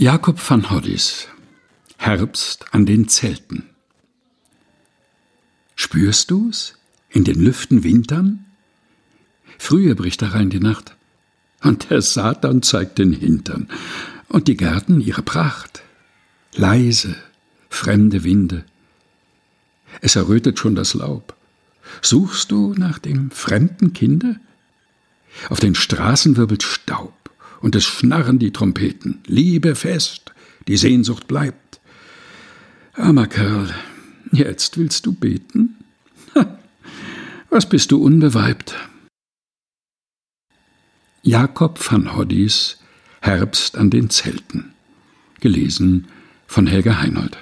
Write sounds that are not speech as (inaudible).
Jakob van Hoddis Herbst an den Zelten Spürst du's in den Lüften Wintern? Früher bricht herein die Nacht, und der Satan zeigt den Hintern, und die Gärten ihre Pracht. Leise, fremde Winde. Es errötet schon das Laub. Suchst du nach dem fremden Kinde? Auf den Straßen wirbelt Staub und es schnarren die Trompeten. Liebe fest, die Sehnsucht bleibt. Armer Kerl, jetzt willst du beten? (laughs) Was bist du unbeweibt? Jakob van Hoddis Herbst an den Zelten. Gelesen von Helga Heinold.